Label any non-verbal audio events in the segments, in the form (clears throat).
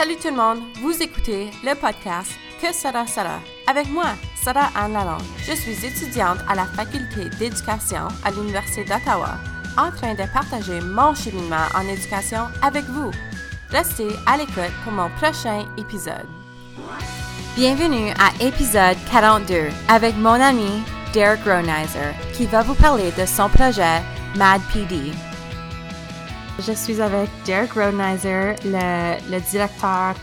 Salut tout le monde, vous écoutez le podcast Que sera sera avec moi, Sarah Anne Lalonde. Je suis étudiante à la faculté d'éducation à l'Université d'Ottawa, en train de partager mon cheminement en éducation avec vous. Restez à l'écoute pour mon prochain épisode. Bienvenue à épisode 42 avec mon ami Derek Gronizer qui va vous parler de son projet Mad PD. Je suis avec Derek Rodenizer, le, directeur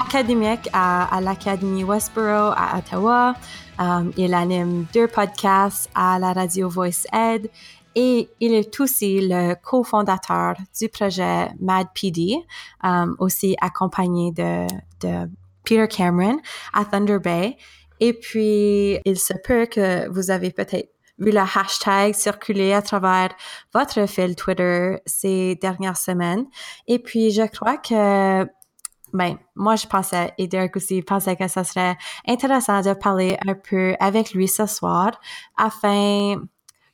académique à, l'Académie Westboro à Ottawa. Um, il anime deux podcasts à la radio Voice Ed et il est aussi le cofondateur du projet Mad PD, um, aussi accompagné de Peter Cameron à Thunder Bay. Et puis, il se peut que vous avez peut-être vu le hashtag circuler à travers votre fil Twitter ces dernières semaines. Et puis, je crois que, ben, moi, je pensais, et Derek aussi pensait que ça serait intéressant de parler un peu avec lui ce soir afin,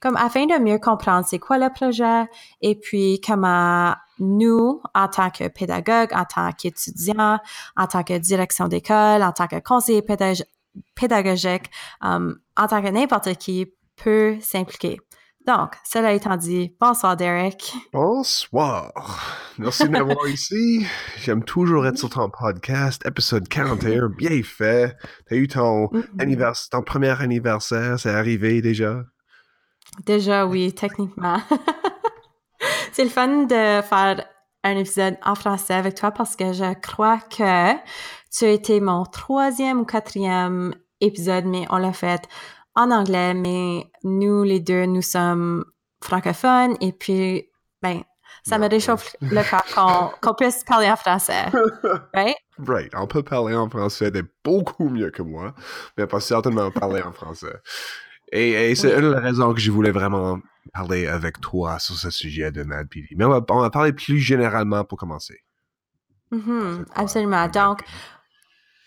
comme afin de mieux comprendre c'est quoi le projet et puis comment nous, en tant que pédagogue, en tant qu'étudiant, en tant que direction d'école, en tant que conseiller pédagogique, um, en tant que n'importe qui, peut s'impliquer. Donc, cela étant dit, bonsoir Derek. Bonsoir. Merci de m'avoir (laughs) ici. J'aime toujours être sur ton podcast, épisode 41, bien fait. T'as eu ton, mm -hmm. anniversaire, ton premier anniversaire, c'est arrivé déjà? Déjà, oui, techniquement. (laughs) c'est le fun de faire un épisode en français avec toi parce que je crois que tu as été mon troisième ou quatrième épisode, mais on l'a fait en anglais, mais nous, les deux, nous sommes francophones et puis, ben, ça me réchauffe le cœur qu'on qu puisse parler en français. (laughs) Right? Right. On peut parler en français de beaucoup mieux que moi, mais pas certainement parler en français. Et, et c'est oui. une des raisons que je voulais vraiment parler avec toi sur ce sujet de Mad PD. Mais on va, on va parler plus généralement pour commencer. Mm -hmm, absolument. Donc,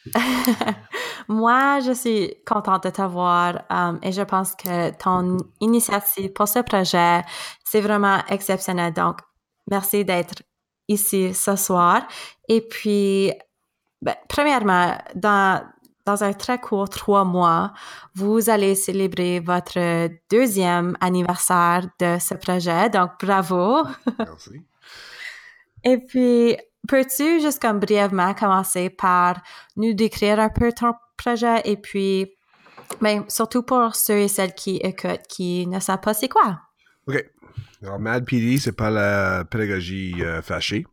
(laughs) Moi, je suis contente de t'avoir um, et je pense que ton initiative pour ce projet, c'est vraiment exceptionnel. Donc, merci d'être ici ce soir. Et puis, ben, premièrement, dans, dans un très court trois mois, vous allez célébrer votre deuxième anniversaire de ce projet. Donc, bravo. Merci. (laughs) Et puis, peux-tu juste comme brièvement commencer par nous décrire un peu ton projet et puis, ben, surtout pour ceux et celles qui écoutent, qui ne savent pas c'est quoi? OK. Alors, MAD PD, c'est pas la pédagogie euh, fâchée.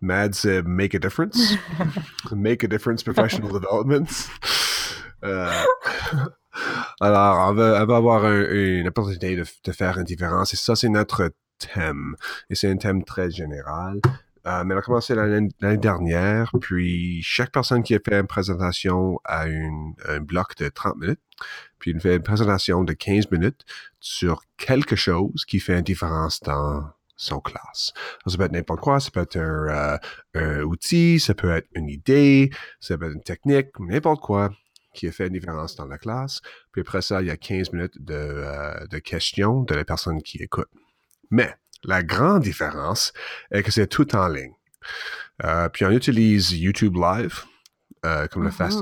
MAD, c'est Make a Difference. (laughs) make a Difference Professional Development. Euh, alors, on va, on va avoir un, une opportunité de, de, faire une différence et ça, c'est notre thème. Et c'est un thème très général. Euh, mais elle a commencé l'année dernière, puis chaque personne qui a fait une présentation a une, un bloc de 30 minutes, puis il fait une présentation de 15 minutes sur quelque chose qui fait une différence dans son classe. ça peut être n'importe quoi, ça peut être un, euh, un, outil, ça peut être une idée, ça peut être une technique, n'importe quoi qui a fait une différence dans la classe. Puis après ça, il y a 15 minutes de, euh, de questions de la personne qui écoute. Mais la grande différence est que c'est tout en ligne. Euh, puis on utilise YouTube Live euh, comme le fait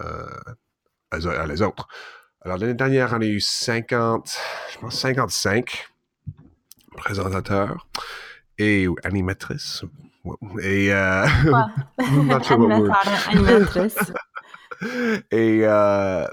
euh, les autres. Alors l'année dernière, on a eu 50, je pense 55 présentateurs et animatrices. Et euh, (laughs) animatrice. (laughs) et euh,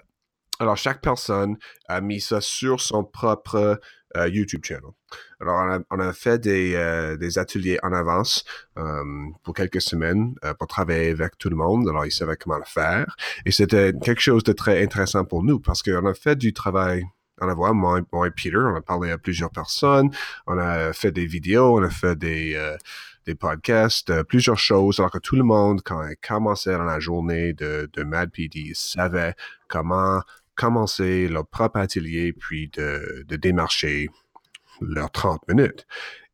alors chaque personne a mis ça sur son propre euh, YouTube channel. Alors, on a, on a fait des, euh, des, ateliers en avance euh, pour quelques semaines euh, pour travailler avec tout le monde. Alors, ils savaient comment le faire. Et c'était quelque chose de très intéressant pour nous parce qu'on a fait du travail en avoir, moi, moi et Peter, on a parlé à plusieurs personnes, on a fait des vidéos, on a fait des, euh, des podcasts, euh, plusieurs choses, alors que tout le monde, quand il commençait dans la journée de, de Mad PD, savait comment commencer leur propre atelier, puis de, de démarcher leurs 30 minutes.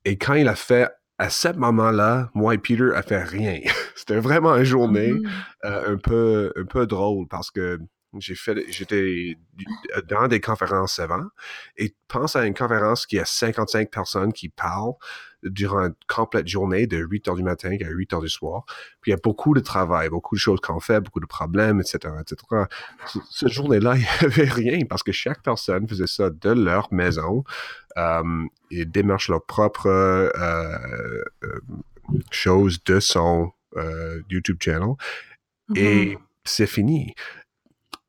Et quand il a fait à ce moment-là, moi et Peter a fait rien. (laughs) C'était vraiment une journée Mhm. euh, un peu un peu drôle parce que J'ai fait, j'étais dans des conférences avant et pense à une conférence qui a 55 personnes qui parlent durant une complète journée de 8 heures du matin à 8 heures du soir. Puis il y a beaucoup de travail, beaucoup de choses qu'on fait, beaucoup de problèmes, etc., etc. Cette journée-là, il n'y avait rien parce que chaque personne faisait ça de leur maison euh, et démarche leur propre euh, euh, chose de son YouTube channel. Et mm-hmm. c'est fini.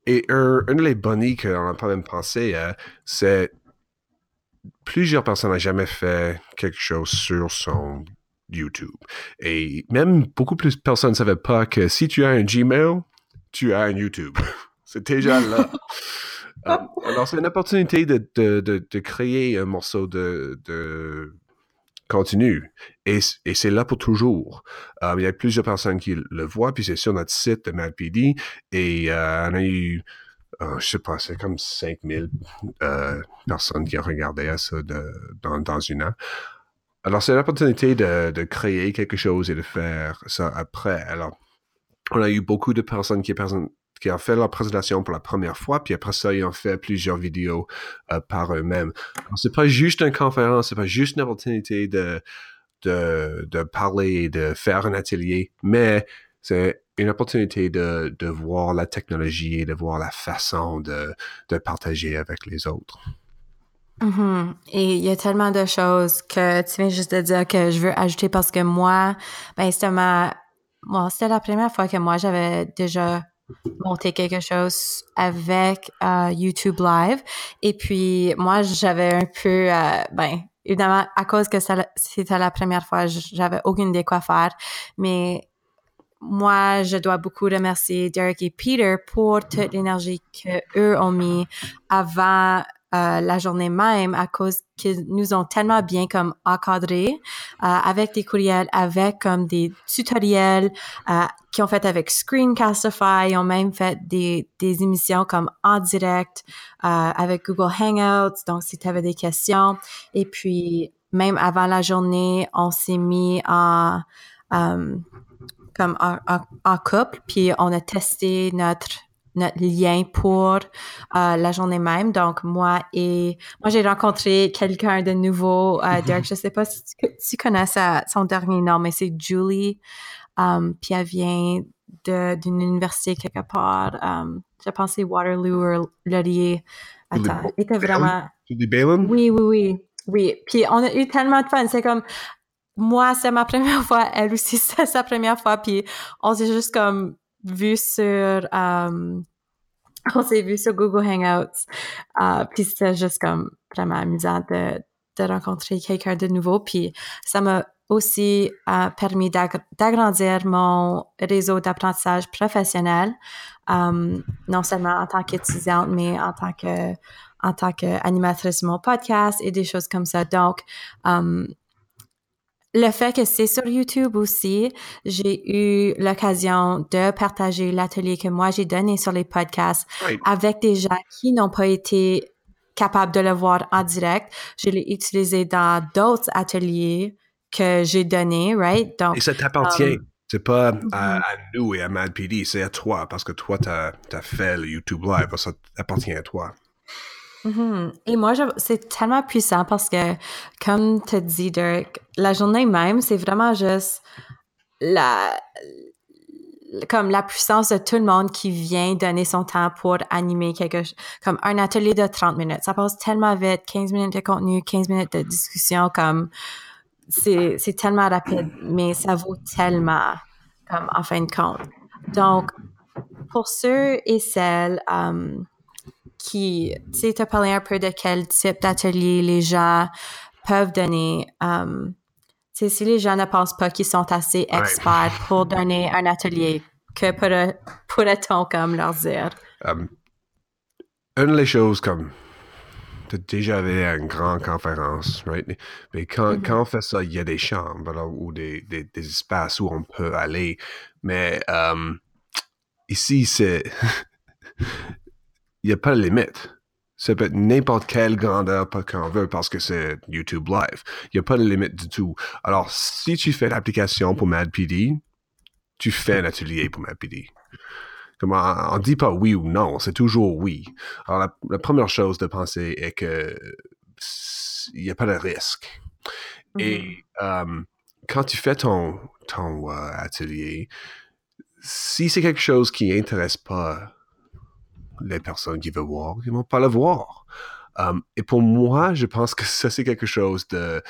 Et un, un des bonnies qu'on n'a pas même pensé, c'est plusieurs personnes n'ont jamais fait quelque chose sur son YouTube. Et même beaucoup plus de personnes ne savaient pas que si tu as un Gmail, tu as un YouTube. (laughs) c'est déjà là. (laughs) Euh, alors, c'est une opportunité de, de, de, créer un morceau de, de contenu. Et, et c'est là pour toujours. Euh, il y a plusieurs personnes qui le voient, puis c'est sur notre site de MadPD. Et euh, on a eu euh, je sais pas, c'est comme 5000 euh, personnes qui ont regardé ça dans, dans une an. Alors, c'est l'opportunité de, de créer quelque chose et de faire ça après. Alors, on a eu beaucoup de personnes qui, qui ont fait leur présentation pour la première fois, puis après ça, ils ont fait plusieurs vidéos euh, par eux-mêmes. C'est pas juste une conférence, c'est pas juste une opportunité de, de, parler de faire un atelier, mais c'est une opportunité de, de, voir la technologie et de voir la façon de, de partager avec les autres. Mm-hmm. Et il y a tellement de choses que tu viens juste de dire que je veux ajouter parce que moi, ben c'était ma, c'était la première fois que moi j'avais déjà monté quelque chose avec euh, YouTube Live. Et puis moi j'avais un peu, euh, ben évidemment à cause que c'était la première fois, j'avais aucune idée quoi faire, mais moi, je dois beaucoup remercier Derek et Peter pour toute l'énergie qu'eux ont mis avant euh, la journée même à cause qu'ils nous ont tellement bien comme encadrés euh, avec des courriels, avec comme des tutoriels euh, qui ont fait avec Screencastify, ils ont même fait des, des émissions comme en direct avec Google Hangouts, donc si tu avais des questions. Et puis, même avant la journée, on s'est mis comme en, couple, puis on a testé notre notre lien pour euh, la journée même. Donc, moi et moi, j'ai rencontré quelqu'un de nouveau, euh, Derek, je sais pas si tu, connais son dernier nom, mais c'est Julie. Um, puis elle vient d'une université quelque part. Um, je pense c'est Waterloo ou Laurier. Attends, il était vraiment... Julie Balin? Oui, oui, oui. Oui, puis on a eu tellement de fun. C'est comme, moi, c'est ma première (laughs) fois, elle aussi, c'est sa première fois, puis on s'est juste comme vu sur, on s'est vu sur Google Hangouts, uh, puis c'était juste comme vraiment amusant de, rencontrer quelqu'un de nouveau, puis ça m'a aussi uh, permis d'agrandir mon réseau d'apprentissage professionnel, um, non seulement en tant qu'étudiante, mais en tant que en tant qu'animatrice de mon podcast et des choses comme ça. Donc, um, le fait que c'est sur YouTube aussi, j'ai eu l'occasion de partager l'atelier que moi j'ai donné sur les podcasts avec des gens qui n'ont pas été capables de le voir en direct. Je l'ai utilisé dans d'autres ateliers que j'ai donnés, right? Donc, et ça t'appartient. Um, c'est pas à, mm-hmm. nous et à MadPD, c'est à toi, parce que toi, tu as, fait le YouTube Live, ça t'appartient à toi. Mm-hmm. Et moi, c'est tellement puissant parce que, comme tu dit, Dirk, la journée même, c'est vraiment juste la, comme la puissance de tout le monde qui vient donner son temps pour animer quelque chose, comme un atelier de 30 minutes. Ça passe tellement vite, 15 minutes de contenu, 15 minutes de discussion, comme c'est, c'est tellement rapide, mais ça vaut tellement, comme en fin de compte. Donc, pour ceux et celles um, qui, tu sais, te parler un peu de quel type d'atelier les gens peuvent donner. Um, tu sais, si les gens ne pensent pas qu'ils sont assez experts pour (laughs) donner un atelier, que pourrait-on comme leur dire? Um, une des choses comme tu déjà allé à une grande conférence, right? Mais quand, mm-hmm. quand on fait ça, il y a des chambres ou des, des, des, espaces où on peut aller. Mais um, ici, c'est (laughs) n'y a pas de limite. Ça peut être n'importe quelle grandeur qu'on veut parce que c'est YouTube Live. Il n'y a pas de limite du tout. Alors, si tu fais l'application pour MadPD, tu fais un atelier pour MadPD. Comme on, ne dit pas oui ou non, c'est toujours oui. Alors la, première chose de penser est que il n'y a pas de risque. Et mm-hmm. euh, quand tu fais ton, ton euh, atelier, si c'est quelque chose qui n'intéresse pas les personnes qui veulent voir, ils vont pas le voir. Um, et pour moi, je pense que ça, c'est quelque chose de...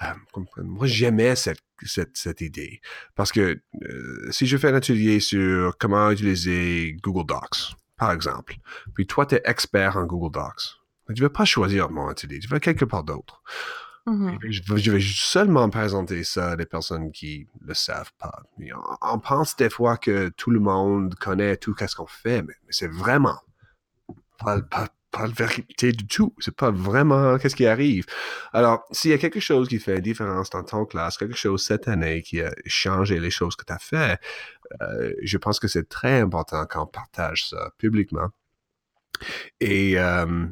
Um, moi, j'aimais cette, cette, cette, idée. Parce que euh, si je fais un atelier sur comment utiliser Google Docs, par exemple, puis toi, tu es expert en Google Docs, tu ne veux pas choisir mon atelier, tu veux quelque part d'autre. Mm-hmm. Je, vais seulement présenter ça à des personnes qui le savent pas. On, pense des fois que tout le monde connaît tout ce qu'on fait, mais, c'est vraiment pas, pas, la vérité du tout. C'est pas vraiment qu'est-ce qui arrive. Alors, s'il y a quelque chose qui fait une différence dans ton classe, quelque chose cette année qui a changé les choses que tu as fait, euh, je pense que c'est très important qu'on partage ça publiquement et euh,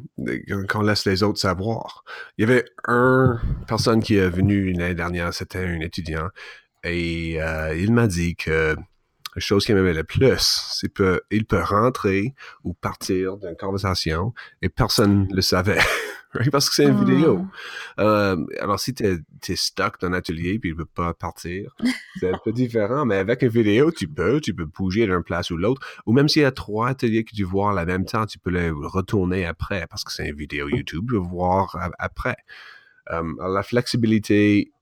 qu'on laisse les autres savoir. Il y avait une personne qui est venue l'année dernière, c'était un étudiant, et euh, il m'a dit que la chose qui m'aimait le plus, c'est qu'il peut rentrer ou partir d'une conversation et personne ne le savait. (laughs) Parce que c'est une vidéo. Ah. Euh, alors, si tu es, stuck dans un atelier puis tu peux pas partir, c'est un peu différent. Mais avec une vidéo, tu peux. Tu peux bouger d'une place ou l'autre. Ou même s'il y a trois ateliers que tu vois en même temps, tu peux les retourner après parce que c'est une vidéo YouTube. Tu peux voir après. Euh, la flexibilité,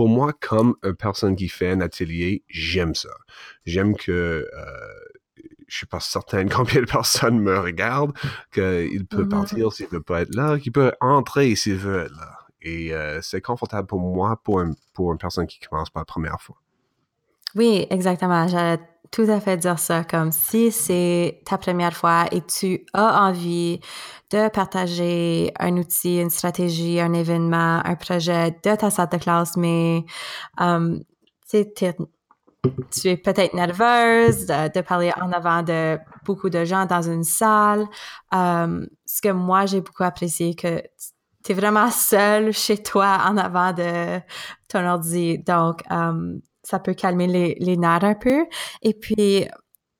pour moi, comme une personne qui fait un atelier, j'aime ça. J'aime que... Euh, je suis pas certain (laughs) combien de personnes me regardent, qu'il peut mm-hmm. partir s'il veut pas être là, qu'il peut entrer s'il veut être là. Et euh, c'est confortable pour moi, pour, pour une personne qui commence pour la première fois. Oui, exactement. J'allais tout à fait dire ça. Comme si c'est ta première fois et tu as envie de partager un outil, une stratégie, un événement, un projet de ta salle de classe, mais um, tu es peut-être nerveuse de, parler en avant de beaucoup de gens dans une salle. Um, ce que moi, j'ai beaucoup apprécié, que tu es vraiment seule chez toi en avant de ton ordi. Donc, um, ça peut calmer les, les nerfs un peu. Et puis,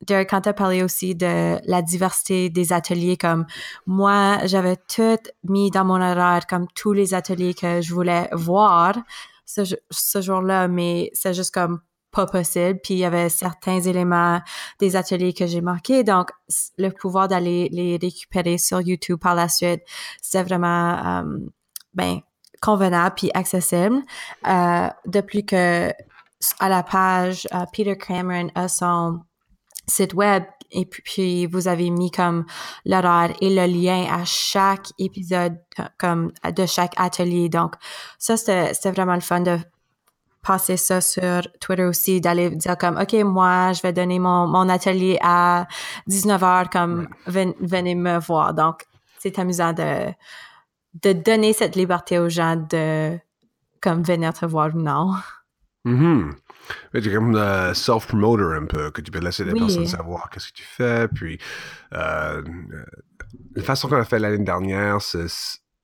Derek, quand tu parlé aussi de la diversité des ateliers, comme moi, j'avais tout mis dans mon horaire, comme tous les ateliers que je voulais voir ce, ce jour-là, mais c'est juste comme pas possible. Puis il y avait certains éléments des ateliers que j'ai manqués. Donc, le pouvoir d'aller les récupérer sur YouTube par la suite, c'était vraiment euh, ben, convenable puis accessible. Euh, depuis que à la page, euh, Peter Cameron a son site web et puis vous avez mis comme l'horaire et le lien à chaque épisode comme de chaque atelier. Donc ça c'était vraiment le fun de passer ça sur Twitter aussi, d'aller dire comme, OK, moi, je vais donner mon, mon atelier à 19h, comme, venez me voir. Donc, c'est amusant de, de donner cette liberté aux gens de, comme, venir te voir ou non. Mm -hmm. comme un self-promoter un peu, que tu peux laisser les personnes savoir qu'est-ce que tu fais. Puis, euh, la façon qu'on a fait l'année dernière, c'est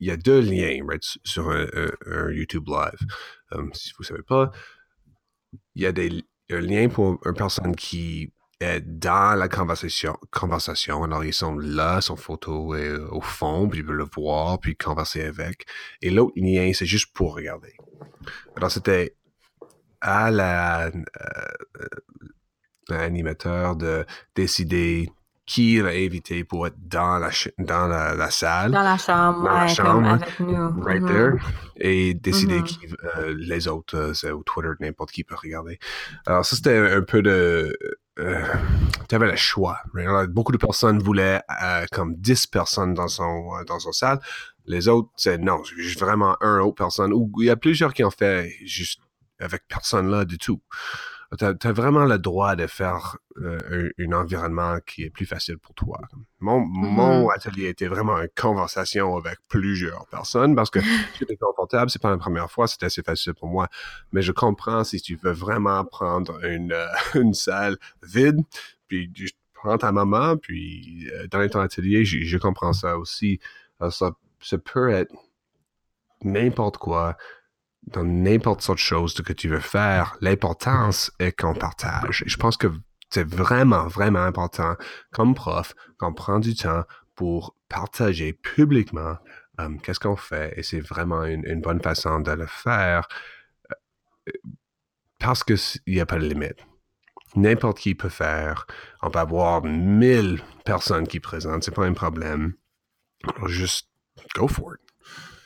il y a deux liens right, sur un, YouTube Live. Um, si vous ne savez pas, il y a des, un lien pour une personne qui est dans la conversation. conversation. Alors, ils sont là, son photo est au fond, puis ils peuvent le voir, puis converser avec. Et l'autre lien, c'est juste pour regarder. Alors, c'était à la, euh, l'animateur de décider qui va éviter pour être dans la, dans la, salle. Dans la chambre, dans la chambre, avec nous. Right mm-hmm. there. Et décider mm-hmm. qui, euh, les autres, euh, c'est au Twitter, n'importe qui peut regarder. Alors, ça, c'était un peu de. Euh, tu avais le choix. beaucoup de personnes voulaient comme 10 personnes dans son, dans son salle. Les autres, c'est non, juste vraiment un autre personne. Ou il y a plusieurs qui ont fait juste avec personne là du tout tu as, vraiment le droit de faire euh, un, environnement qui est plus facile pour toi. Mon, mon mm-hmm. atelier était vraiment une conversation avec plusieurs personnes parce que (laughs) j'étais confortable, c'est pas la première fois, c'était assez facile pour moi. Mais je comprends si tu veux vraiment prendre une, euh, (laughs) une salle vide, puis tu prends ta maman, puis euh, dans ton atelier, je, comprends ça aussi. ça, ça peut être n'importe quoi dans n'importe sorte de chose que tu veux faire, l'importance est qu'on partage. Et je pense que c'est vraiment, vraiment important comme prof qu'on prend du temps pour partager publiquement euh, qu'est-ce qu'on fait et c'est vraiment une, bonne façon de le faire euh, parce qu'il n'y a pas de limite. N'importe qui peut faire. On peut avoir mille personnes qui présentent, c'est pas un problème. juste go for it.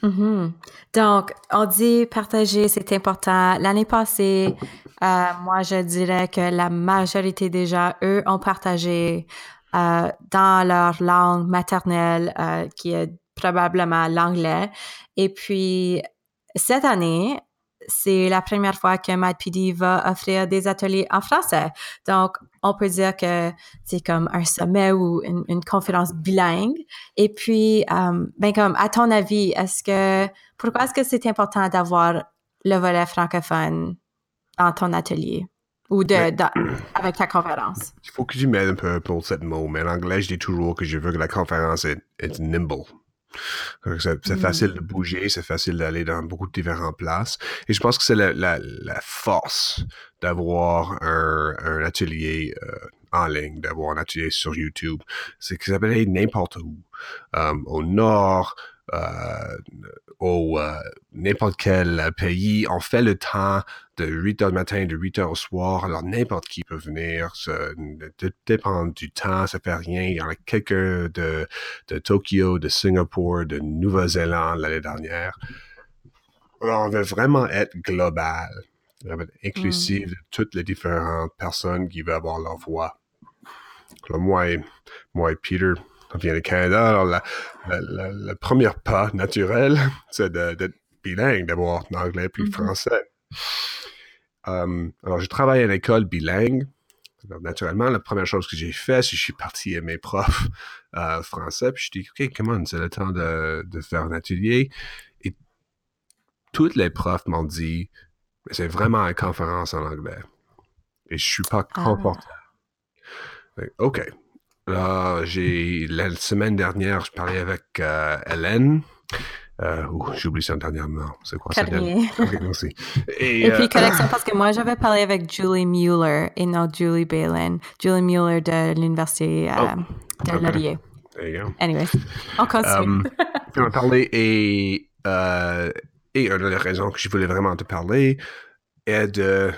Mm-hmm. Donc, on dit partager, c'est important. L'année passée, euh, moi, je dirais que la majorité des gens, eux, ont partagé euh, dans leur langue maternelle, euh, qui est probablement l'anglais. Et puis, cette année, c'est la première fois que MadPD va offrir des ateliers en français. Donc, on peut dire que c'est comme un sommet ou une, conférence bilingue. Et puis, euh, ben comme, à ton avis, est-ce que, pourquoi est-ce que c'est important d'avoir le volet francophone dans ton atelier? ou de, avec ta conférence? Il faut que tu m'aides un peu pour ce mot, mais en anglais, je dis toujours que je veux que la conférence est nimble. C'est mm. facile de bouger, c'est facile d'aller dans beaucoup de différentes places. Et je pense que c'est la, la, la, force d'avoir un, un, atelier euh, en ligne, d'avoir un atelier sur YouTube. C'est que ça peut aller n'importe où. Um, au nord, euh, au euh, n'importe quel pays. On fait le temps de 8 heures du matin, de 8 heures au soir. Alors, n'importe qui peut venir. Ça dépend du temps, ça fait rien. Il y en a quelques de, de Tokyo, de Singapour, de Nouvelle-Zélande l'année dernière. Alors, on veut vraiment être global, inclusif mm. de toutes les différentes personnes qui veulent avoir leur voix. Alors, moi moi et Peter, on vient du Canada, alors la, le premier pas naturel, (laughs) c'est d'être bilingue, d'abord anglais puis mm-hmm. français. Um, alors, je travaille à l'école bilingue. naturellement, la première chose que j'ai fait, c'est que je suis parti à mes profs euh, français, puis je dis, OK, come on, c'est le temps de, de, faire un atelier. Et toutes les profs m'ont dit, c'est vraiment une conférence en anglais. Et je suis pas ah. confortable. OK, j'ai la semaine dernière, je parlais avec euh, Hélène. Euh, j'ai oublié son dernier nom. C'est quoi ça? Okay, (laughs) et, et, puis, euh, correction, parce que moi, j'avais parlé avec Julie Mueller et non Julie Balin. Julie Mueller de l'Université euh, oh, de Laurier. Anyway, on continue. Um, (laughs) on a parlé et, et une des raisons que je voulais vraiment te parler est de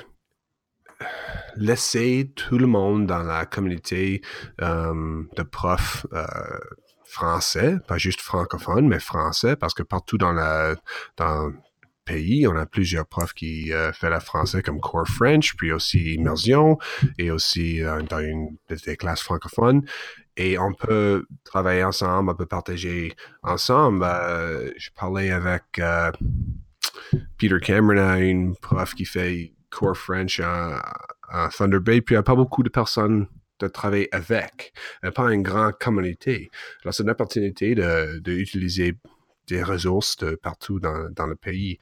laisser tout le monde dans la communauté euh, de profs euh, français, pas juste francophones, mais français, parce que partout dans le pays, on a plusieurs profs qui euh, font la français comme Core French, puis aussi immersion, et aussi dans une, des classes francophones. Et on peut travailler ensemble, on peut partager ensemble. je parlais avec Peter Cameron, une prof qui fait Core French en, Thunder Bay, puis il n'y a pas beaucoup de personnes de travailler avec, il a pas une grande communauté. Alors, c'est une opportunité d'utiliser de, des ressources de partout dans, dans, le pays.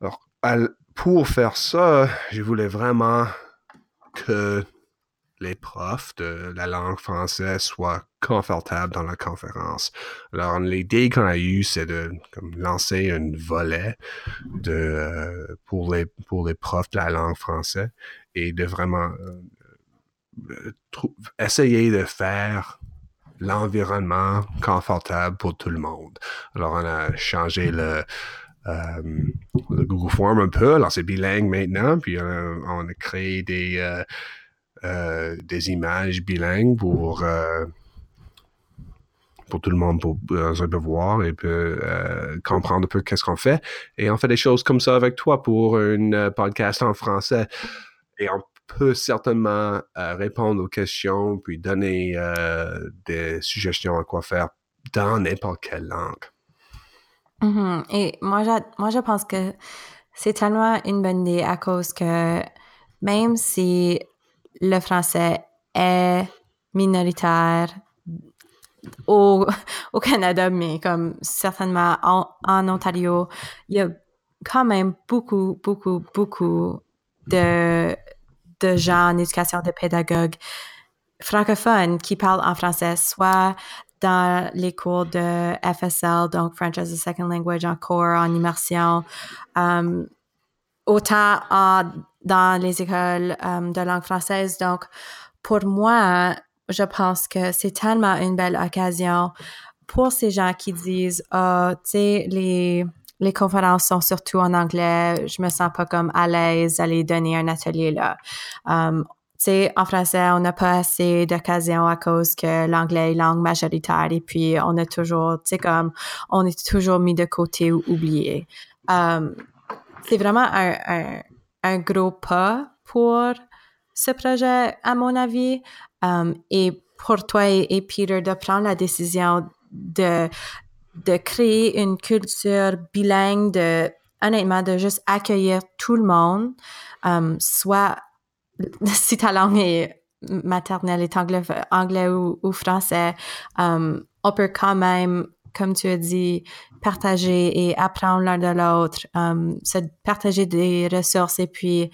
Alors, pour faire ça, je voulais vraiment que les profs de la langue française soient confortables dans la conférence. Alors, l'idée qu'on a eue, c'est de comme, lancer un volet de, euh, pour, les, pour les profs de la langue française et de vraiment euh, essayer de faire l'environnement confortable pour tout le monde. Alors, on a changé le, euh, le Google Form un peu. Alors, c'est bilingue maintenant. Puis, on a, créé des, euh, des images bilingues pour pour tout le monde pour euh, voir et peut comprendre un peu qu'est-ce qu'on fait. Et on fait des choses comme ça avec toi pour un podcast en français et on peut certainement euh, répondre aux questions puis donner euh, des suggestions à quoi faire dans n'importe quelle langue. Mm-hmm. Et moi je, moi, je pense que c'est tellement une bonne idée à cause que même si le français est minoritaire au, (laughs) au Canada, mais comme certainement en, en Ontario, il y a quand même beaucoup, beaucoup, beaucoup de, de gens en éducation, de pédagogues francophones qui parlent en français, soit dans les cours de FSL, donc French as a Second Language en cours, en immersion, um, autant dans les écoles euh, de langue française. Donc, pour moi, je pense que c'est tellement une belle occasion pour ces gens qui disent, ah, tu sais, les, les conférences sont surtout en anglais, je me sens pas comme à l'aise d'aller donner un atelier là. Um, tu en français, on n'a pas assez d'occasions à cause que l'anglais est langue majoritaire et puis on est toujours, tu sais, comme, on est toujours mis de côté ou oublié. Um, c'est vraiment un, un, gros pas pour ce projet, à mon avis. Um, et pour toi et Peter de prendre la décision de, de créer une culture bilingue, de, honnêtement, de juste accueillir tout le monde, um, soit (laughs) si ta langue est maternelle est anglais, ou, français, um, on peut quand même, comme tu as dit, partager et apprendre l'un de l'autre, um, se partager des ressources et puis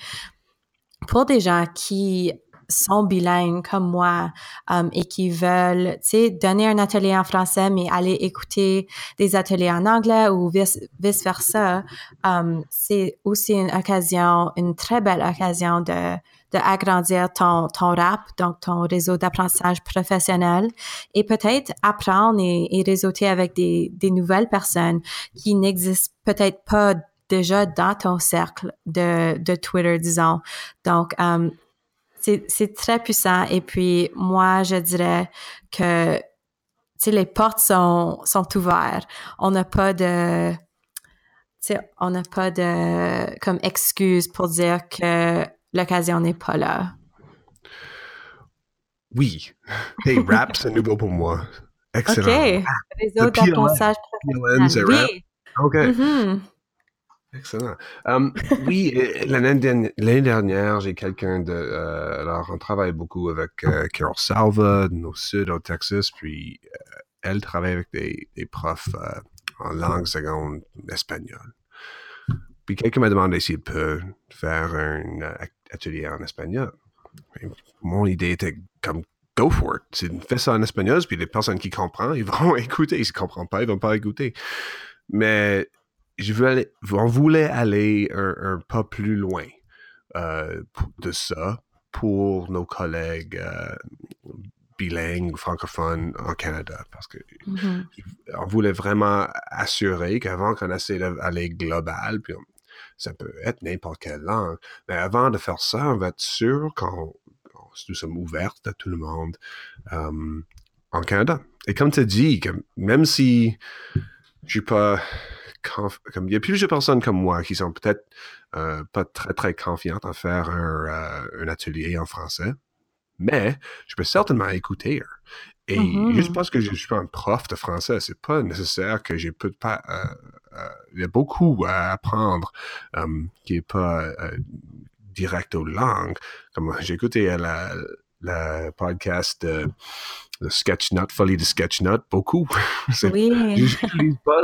pour des gens qui sont bilingues comme moi um, et qui veulent, tu sais, donner un atelier en français, mais aller écouter des ateliers en anglais ou vice, vice versa, um, c'est aussi une occasion, une très belle occasion de d'agrandir ton, ton rap, donc ton réseau d'apprentissage professionnel, et peut-être apprendre et, et réseauter avec des, des nouvelles personnes qui n'existent peut-être pas déjà dans ton cercle de, de Twitter, disons. Donc, um, c'est très puissant. Et puis, moi, je dirais que les portes sont, sont ouvertes. On n'a pas de. On n'a pas de comme excuse pour dire que l'occasion n'est pas là. Oui. Hey, rap, c'est nouveau pour moi. (laughs) Excellent. OK. Réseau d'apprentissage professionnel. Oui. OK. Mm -hmm. Excellent. Um, oui, l'année dernière, j'ai quelqu'un de... Euh, alors, on travaille beaucoup avec euh, Carol Salva, au sud, au Texas, puis euh, elle travaille avec des, profs en langue seconde espagnole. Puis quelqu'un m'a demandé s'il peut faire un atelier en espagnol. Mon idée était comme go for it. Fais ça en espagnol, puis les personnes qui comprennent, ils vont (laughs) écouter. S'ils ne comprennent pas, ils vont pas écouter. Mais je veux aller, on voulait aller un, un pas plus loin euh, de ça pour nos collègues euh, bilingues francophones en Canada parce que mm-hmm. on voulait vraiment assurer qu'avant qu'on essaie d'aller global, puis ça peut être n'importe quelle langue, mais avant de faire ça, on va être sûr qu'on nous sommes ouverts à tout le monde euh, en Canada. Et comme tu as dit, que même si je suis pas comme il y a plusieurs personnes comme moi qui sont peut-être euh, pas très très confiantes à faire un, euh, un, atelier en français, mais je peux certainement écouter. Et mm-hmm. juste parce que je suis pas un prof de français, c'est pas nécessaire que j'ai peu pas. Euh, il y a beaucoup à apprendre qui est pas direct aux langues. Comme (laughs) j'ai écouté la, la podcast de le sketch-note, folie de sketch-note, beaucoup. (laughs) Oui. j'utilise pas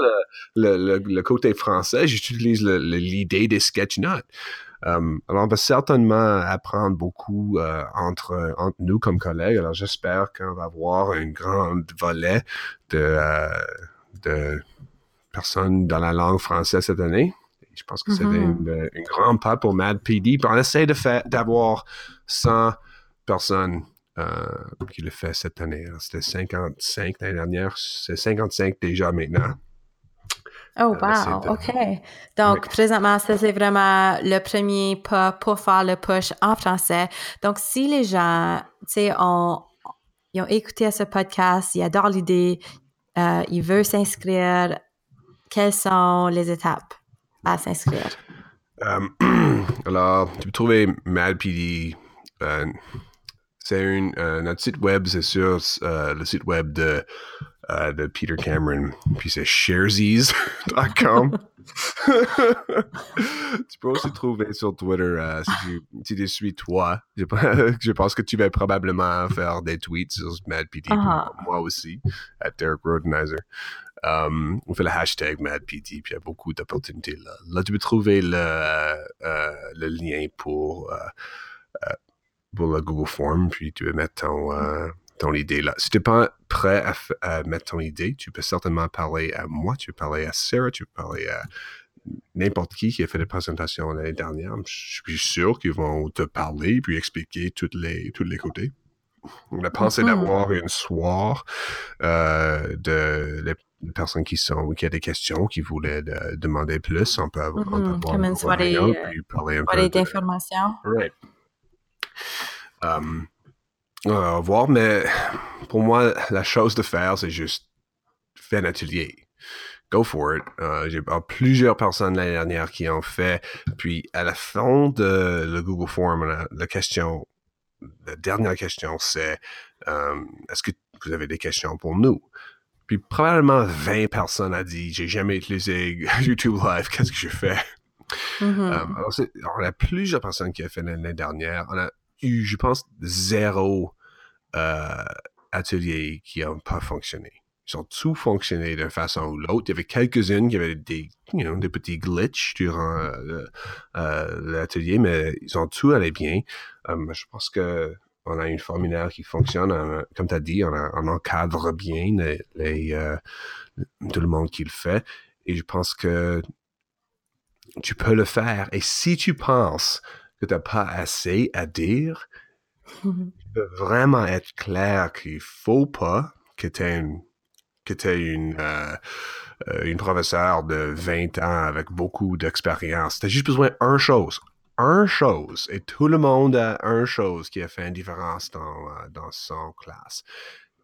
le, le, le, côté français, j'utilise l'idée des sketch-notes. Um, alors, on va certainement apprendre beaucoup uh, entre, entre nous comme collègues. Alors, j'espère qu'on va avoir un grand volet de, uh, de personnes dans la langue française cette année. je pense que c'est mm-hmm. une grande pas pour Mad PD. on essaie d'avoir 100 personnes euh, qui le fait cette année. C'était 55 l'année dernière, c'est 55 déjà maintenant. Oh, euh, wow, OK. Donc, présentement, ça, c'est vraiment le premier pas pour faire le push en français. Donc, si les gens, tu sais, ont, ils ont écouté ce podcast, ils adorent l'idée, euh, ils veulent s'inscrire, quelles sont les étapes à s'inscrire? (clears throat) alors, tu peux trouver MadPD c'est une, euh, notre site web, c'est sur euh, le site web de, euh, de Peter Cameron. Puis c'est sharesies.com. (laughs) tu peux aussi trouver sur Twitter si, tu, si tu suis toi. Je, (laughs) je, pense que tu vas probablement faire des tweets sur MadPD. Uh -huh. Moi aussi, à Derek Rodenizer. Um, on fait le hashtag MadPD, puis il y a beaucoup d'opportunités là. Là, tu peux trouver le, le lien pour pour le Google Form, puis tu veux mettre ton, euh, ton idée là. Si tu n'es pas prêt à, à, mettre ton idée, tu peux certainement parler à moi, tu peux parler à Sarah, tu peux parler à n'importe qui qui a fait des présentations l'année dernière, je suis sûr qu'ils vont te parler puis expliquer toutes les, tous les côtés. On a pensé d'avoir une soirée euh, de les personnes qui sont qui a des questions, qui voulaient de- demander plus. On peut, avoir- on peut Mhm. avoir Comme un une soirée, euh, puis parler un peu. Right. Um, on va voir, mais pour moi, la chose de faire, c'est juste faire un atelier. Go for it. Euh, J'ai euh, plusieurs personnes l'année dernière qui ont fait. Puis à la fin de le Google Form, la, la question, la dernière question, c'est euh, est-ce que vous avez des questions pour nous? Puis probablement 20 personnes a dit j'ai jamais utilisé (laughs) YouTube Live, qu'est-ce que je fais? Euh, alors, c'est- alors, on a plusieurs personnes qui ont fait l'année dernière. On a eu, je pense, zéro euh, atelier qui n'a pas fonctionné. Ils ont tous fonctionné d'une façon ou l'autre. Il y avait quelques-unes qui avaient des, petits glitches durant euh, euh, l'atelier, mais ils ont tout allé bien. Euh, je pense que on a une formulaire qui fonctionne. comme tu as dit, on, encadre bien les, tout le monde qui le fait. Et je pense que tu peux le faire. Et si tu penses que tu n'as pas assez à dire, (laughs) tu peux vraiment être clair qu'il faut pas que tu aies une, que t'aies une, euh, euh, une professeure de 20 ans avec beaucoup d'expérience. Tu as juste besoin d'une chose. Un chose. Et tout le monde a un chose qui a fait une différence dans, euh, dans son classe.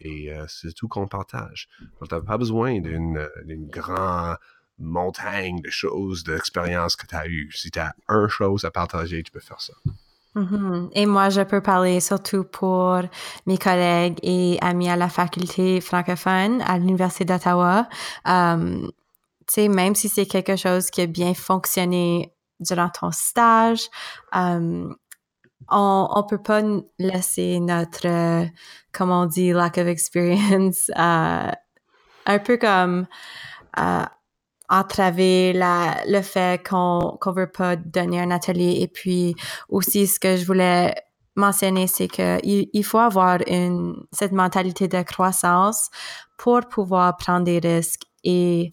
Et euh, c'est tout qu'on partage. Donc, tu n'as pas besoin d'une d'une grande montagne de choses, d'expériences que tu as eues. Si tu as un chose à partager, tu peux faire ça. Mhm. Et moi, je peux parler surtout pour mes collègues et amis à la faculté francophone à l'Université d'Ottawa. Um, tu sais, même si c'est quelque chose qui a bien fonctionné durant ton stage, um, on on peut pas laisser notre, euh, comme on dit, lack of experience, (laughs) euh, un peu comme euh, entraver la, le fait qu'on qu'on veut pas donner un atelier. Et puis aussi, ce que je voulais mentionner, c'est que il, il faut avoir une cette mentalité de croissance pour pouvoir prendre des risques et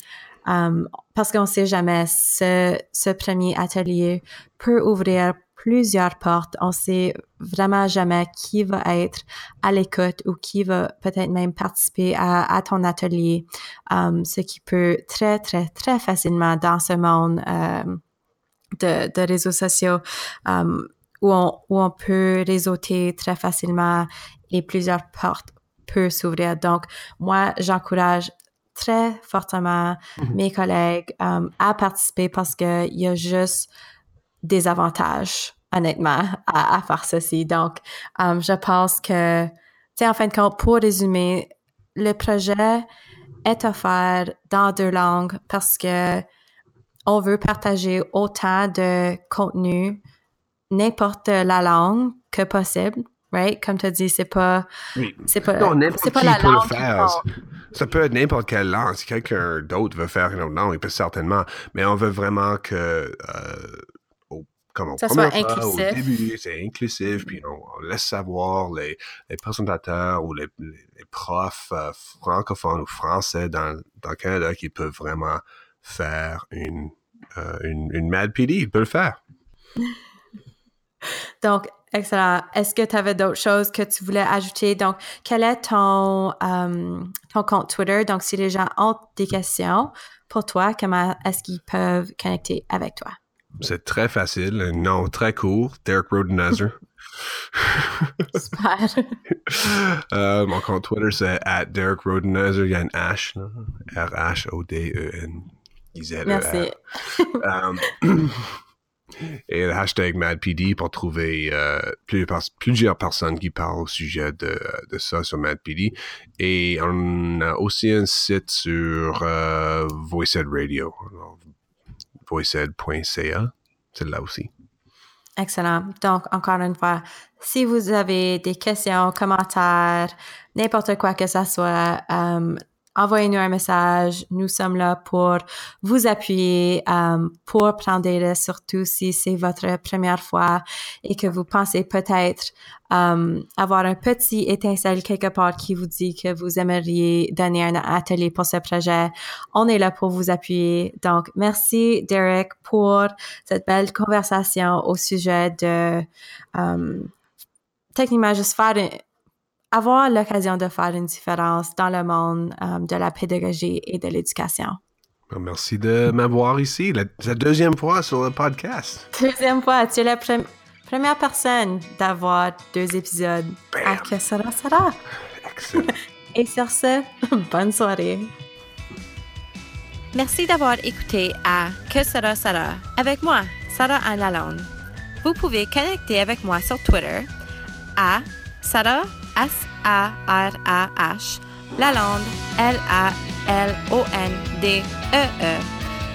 um, parce qu'on sait jamais ce ce premier atelier peut ouvrir plusieurs portes. On sait vraiment jamais qui va être à l'écoute ou qui va peut-être même participer à, à ton atelier, um, ce qui peut très, très, très facilement dans ce monde um, de, de réseaux sociaux um, où, on, où on peut réseauter très facilement et plusieurs portes peuvent s'ouvrir. Donc, moi, j'encourage très fortement Mhm. mes collègues à participer parce qu'il y a juste des avantages, honnêtement, à, à faire ceci. Donc, um, je pense que, tu sais, en fin de compte, pour résumer, le projet est offert dans deux langues parce que on veut partager autant de contenu, n'importe la langue que possible, right? Comme tu as dit, c'est pas, Oui. c'est pas, Non, n'importe pas la peut langue faire. Ça peut être n'importe quelle langue. Si quelqu'un d'autre veut faire une autre langue, il peut certainement. Mais on veut vraiment que, euh, comme au Ça soit fois, au début, c'est inclusif, puis on, on laisse savoir les, les présentateurs ou les, les- les profs euh, francophones ou français dans, dans le Canada qui peuvent vraiment faire une, euh, une, une Mad PD. Ils peuvent le faire. (laughs) Donc, excellent. Est-ce que tu avais d'autres choses que tu voulais ajouter? Donc, quel est ton, euh, ton compte Twitter? Donc, si les gens ont des questions pour toi, comment est-ce qu'ils peuvent connecter avec toi? C'est très facile, un nom très court, Derek Rodenhazer. Super. (laughs) Euh, mon compte Twitter, c'est at Derek Rodenhazer. Il y a un H. R-H-O-D-E-N-I-Z-E-R. Merci. Euh, (clears throat) et le hashtag MadPD pour trouver euh, plus- plusieurs personnes qui parlent au sujet de, de ça sur MadPD. Et on a aussi un site sur euh, VoiceEd Radio. Alors, voiced.ca. C'est là aussi. Excellent. Donc, encore une fois, si vous avez des questions, commentaires, n'importe quoi que ça soit, euh, envoyez-nous un message. Nous sommes là pour vous appuyer, euh, pour prendre des risques, surtout si c'est votre première fois et que vous pensez peut-être euh, avoir un petit étincelle quelque part qui vous dit que vous aimeriez donner un atelier pour ce projet. On est là pour vous appuyer. Donc, merci Derek pour cette belle conversation au sujet de euh, techniquement juste faire avoir l'occasion de faire une différence dans le monde euh, de la pédagogie et de l'éducation. Merci de m'avoir ici, la, la, deuxième fois sur le podcast. Deuxième fois, tu es la première personne d'avoir deux épisodes. Bam. À que sera, sera. Excellent. (laughs) Et sur ce, (laughs) bonne soirée. Merci d'avoir écouté à Que sera Sarah avec moi, Sarah Anne Lalonde. Vous pouvez connecter avec moi sur Twitter à Sarah S-A-R-A-H, Lalonde, L-A-L-O-N-D-E-E,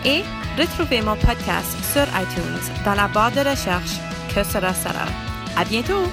et retrouvez mon podcast sur iTunes dans la barre de recherche Que sera Sarah. À bientôt!